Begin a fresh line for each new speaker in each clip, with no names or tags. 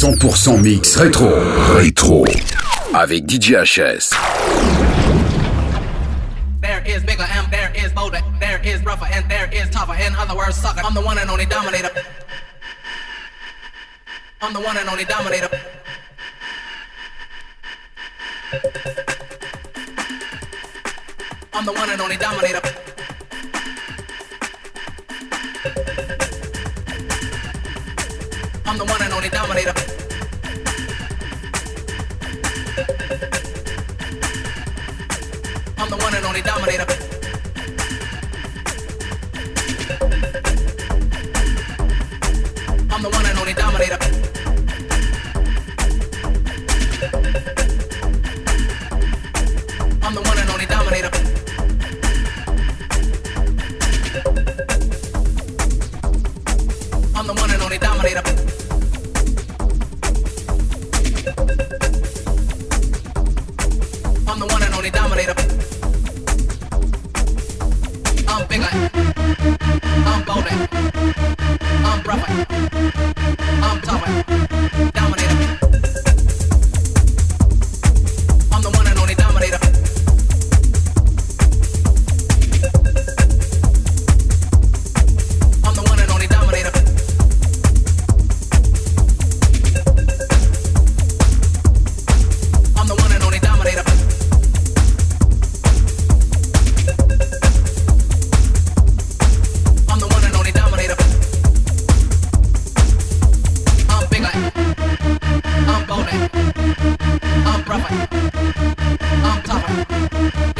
100% mix rétro. Rétro. Avec DJ HS.
There is bigger and there is bolder. There is rougher and there is tougher. In other words, sucker. I'm the one and only dominator. I'm the one and only dominator. I'm the one and only dominator. I'm the one and only dominator. I'm the one and only dominator. I'm the one and only dominator. on top.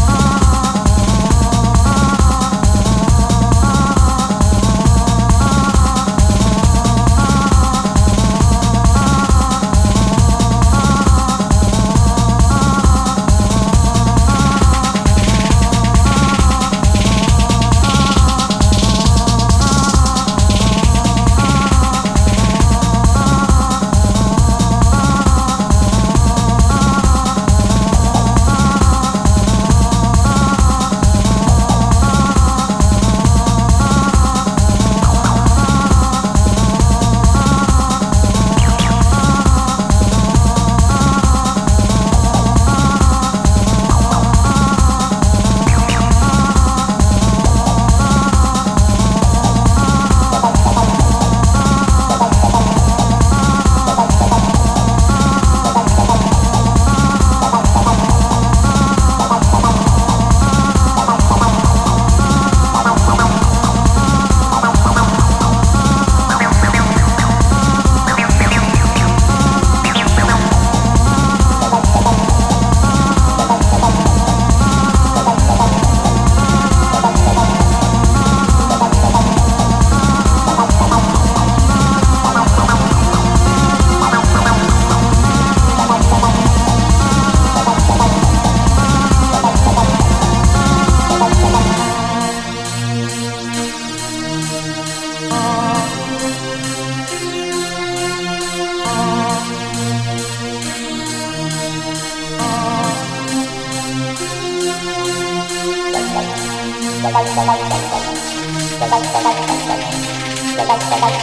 Bye.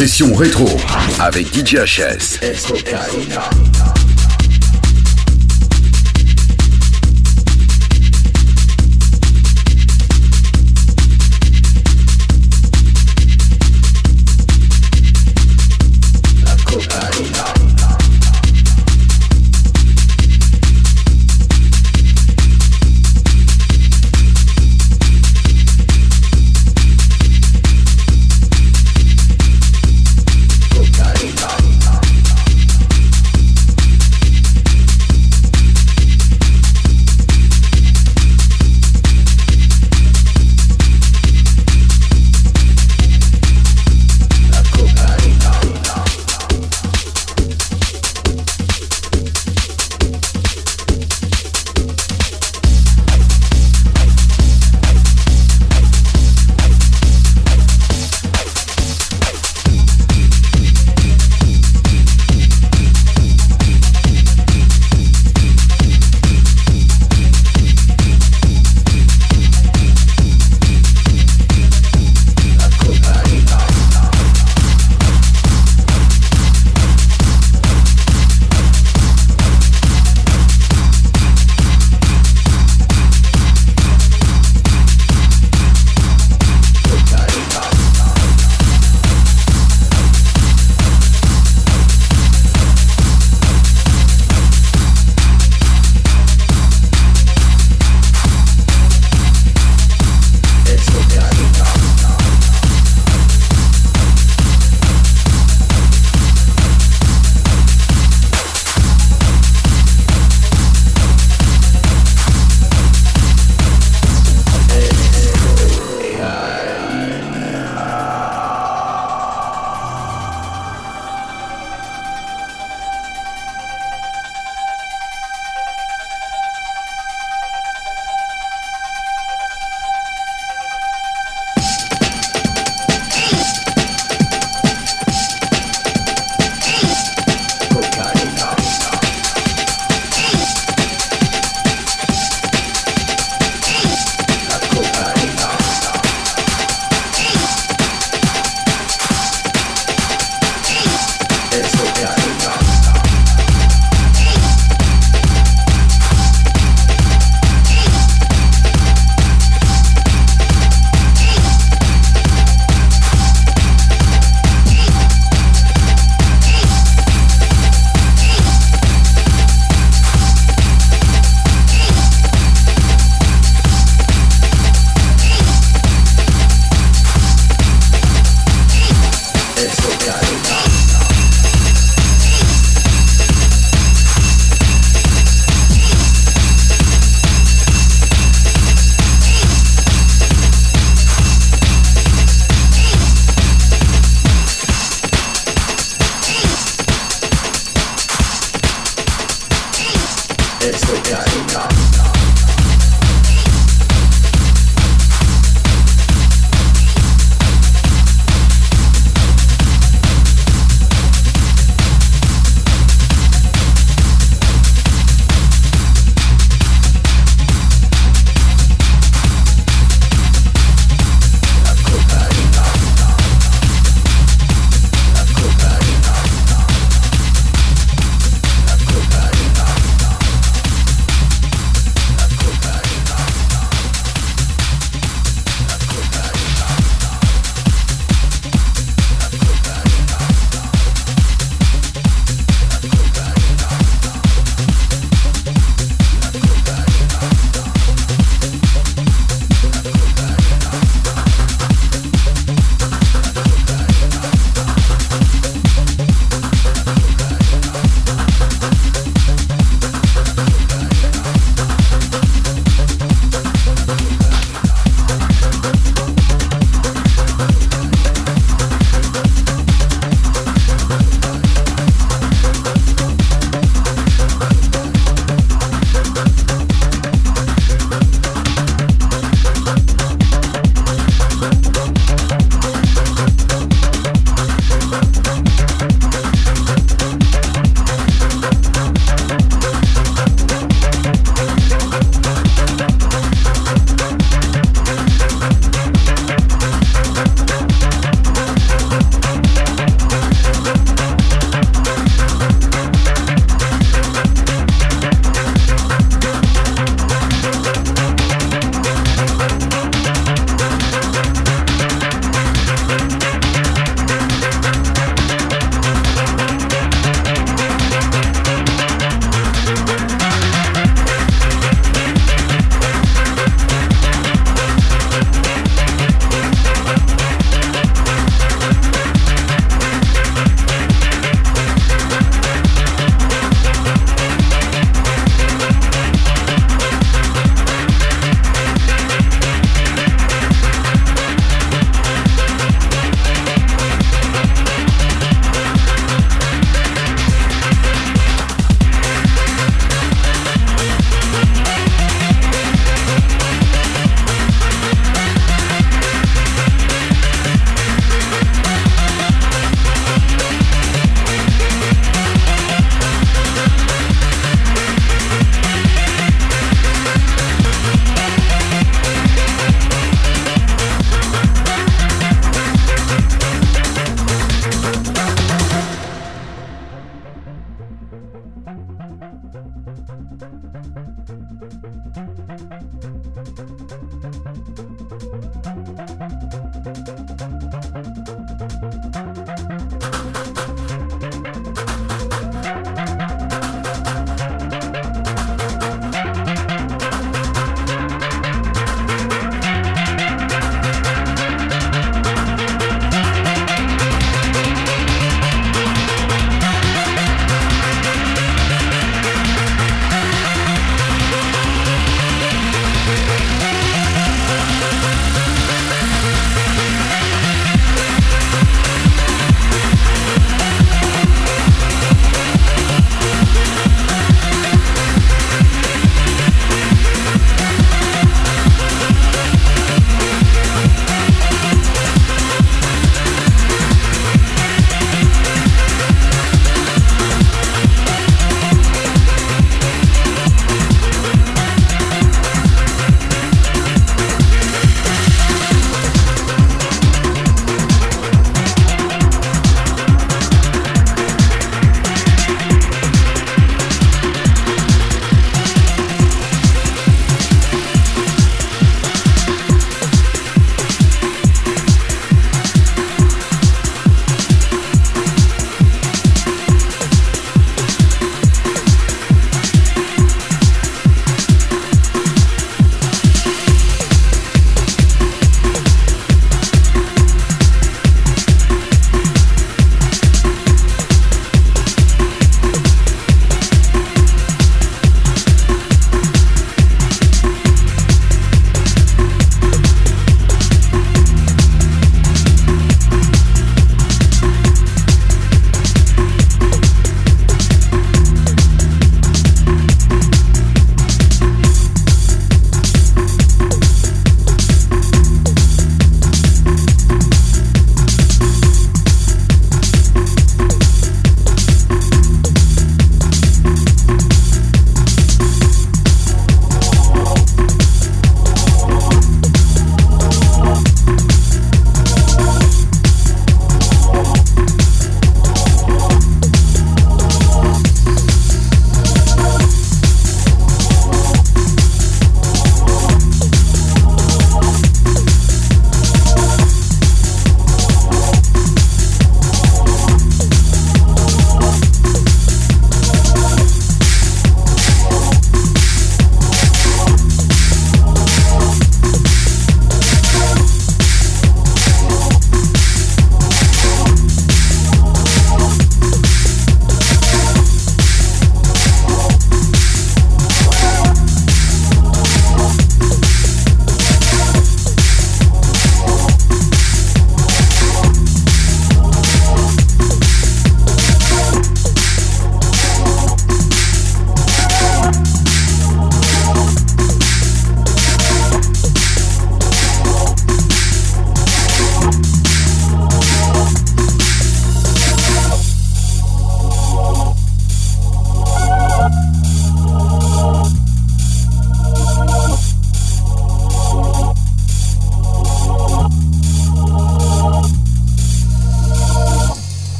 Session rétro avec DJHS.
deep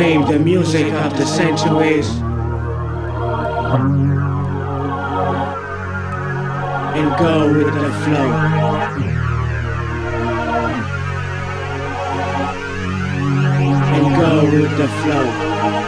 Let's the music of the centuries. And go with the flow. And go with the flow.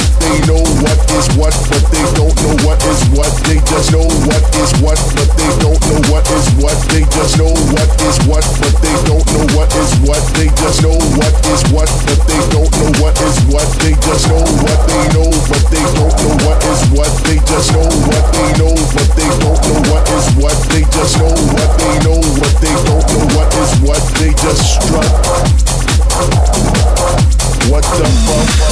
They know what is what, but they don't know what is what. They just know what is what, but they don't know what is what. They just know what is what, but they don't know what is what. They just know what is what, but they don't know what is what. They just know what they know, but they don't know what is what. They just know what they know, but they don't know what is what. They just know what they know, but they don't know what is what. They just strut. What the What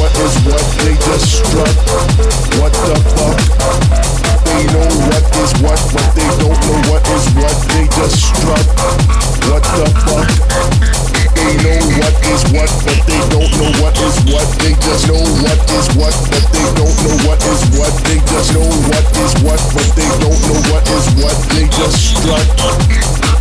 what is what. They just strut. What the fuck? They know what is what, but they don't know what is what. They just strut. What the fuck? They know what is what, but they don't know what is what. They just know what is what, but they don't know what is what. They just know what is what, but they don't know what is what. They just strut.